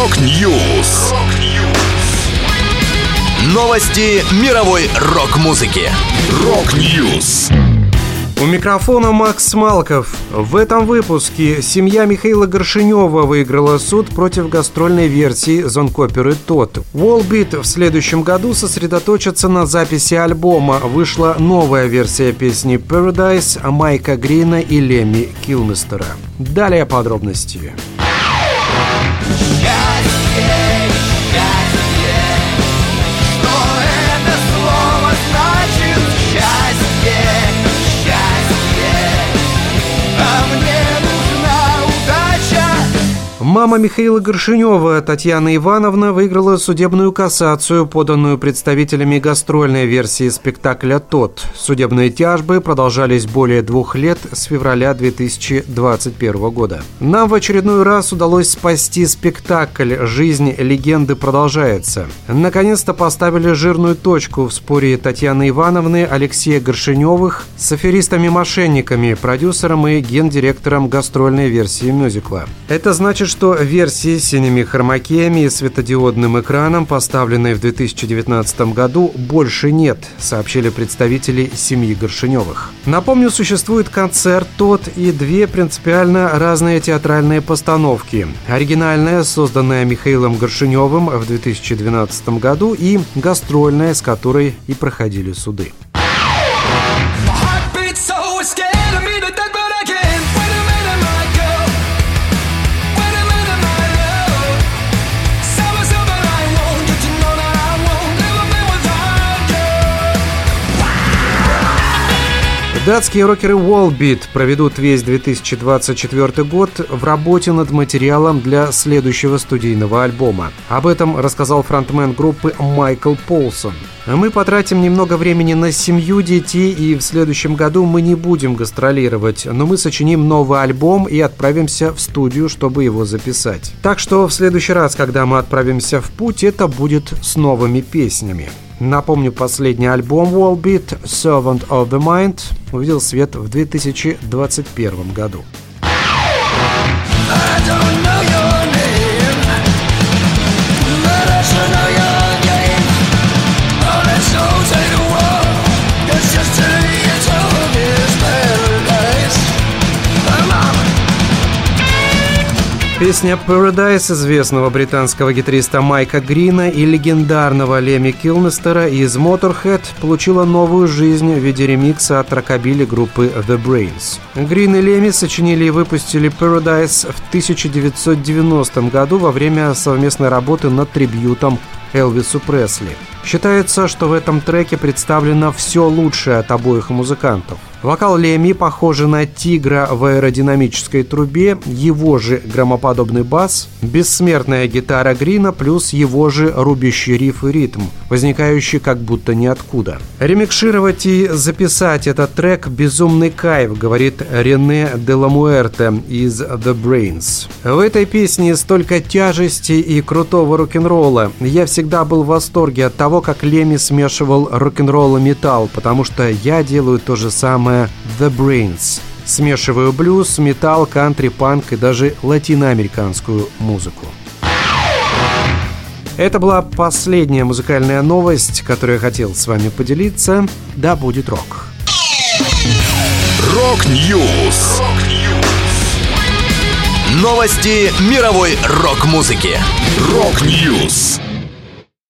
Rock News. Новости мировой рок-музыки. Rock News. У микрофона Макс Малков. В этом выпуске семья Михаила Горшенёва выиграла суд против гастрольной версии зонг-оперы «TODD». Volbeat в следующем году сосредоточится на записи альбома. Вышла новая версия песни «Paradise» Майка Грина и Лемми Килмистера. Далее подробности. Мама Михаила Горшинева, Татьяна Ивановна, выиграла судебную кассацию, поданную представителями гастрольной версии спектакля «Тот». Судебные тяжбы продолжались более двух лет с февраля 2021 года. Нам в очередной раз удалось спасти спектакль «Жизнь легенды продолжается». Наконец-то поставили жирную точку в споре Татьяны Ивановны, Алексея Горшиневых с аферистами-мошенниками, продюсером и гендиректором гастрольной версии мюзикла. Это значит, что версии с синими хромакеями и светодиодным экраном, поставленной в 2019 году, больше нет, сообщили представители семьи Горшиневых. Напомню, существует концерт «Тот» и две принципиально разные театральные постановки. Оригинальная, созданная Михаилом Горшиневым в 2012 году, и гастрольная, с которой и проходили суды. Датские рокеры Wallbeat проведут весь 2024 год в работе над материалом для следующего студийного альбома. Об этом рассказал фронтмен группы Майкл Полсон. Мы потратим немного времени на семью детей, и в следующем году мы не будем гастролировать, но мы сочиним новый альбом и отправимся в студию, чтобы его записать. Так что в следующий раз, когда мы отправимся в путь, это будет с новыми песнями. Напомню, последний альбом Wallbeat Servant of the Mind увидел свет в 2021 году. I don't know your Песня Paradise известного британского гитариста Майка Грина и легендарного Леми Килмистера из Motorhead получила новую жизнь в виде ремикса от рокобили группы The Brains. Грин и Леми сочинили и выпустили Paradise в 1990 году во время совместной работы над трибьютом Элвису Пресли. Считается, что в этом треке представлено все лучшее от обоих музыкантов. Вокал Леми похож на тигра в аэродинамической трубе, его же громоподобный бас, бессмертная гитара Грина плюс его же рубящий риф и ритм, возникающий как будто ниоткуда. Ремикшировать и записать этот трек – безумный кайф, говорит Рене Деламуэрте из The Brains. В этой песне столько тяжести и крутого рок-н-ролла. Я всегда был в восторге от того, как Леми смешивал рок-н-ролл и металл, потому что я делаю то же самое The Brains. Смешивают блюз, металл, кантри, панк и даже латиноамериканскую музыку. Это была последняя музыкальная новость, которую я хотел с вами поделиться. Да будет рок. Rock News. Новости мировой рок-музыки. Rock News.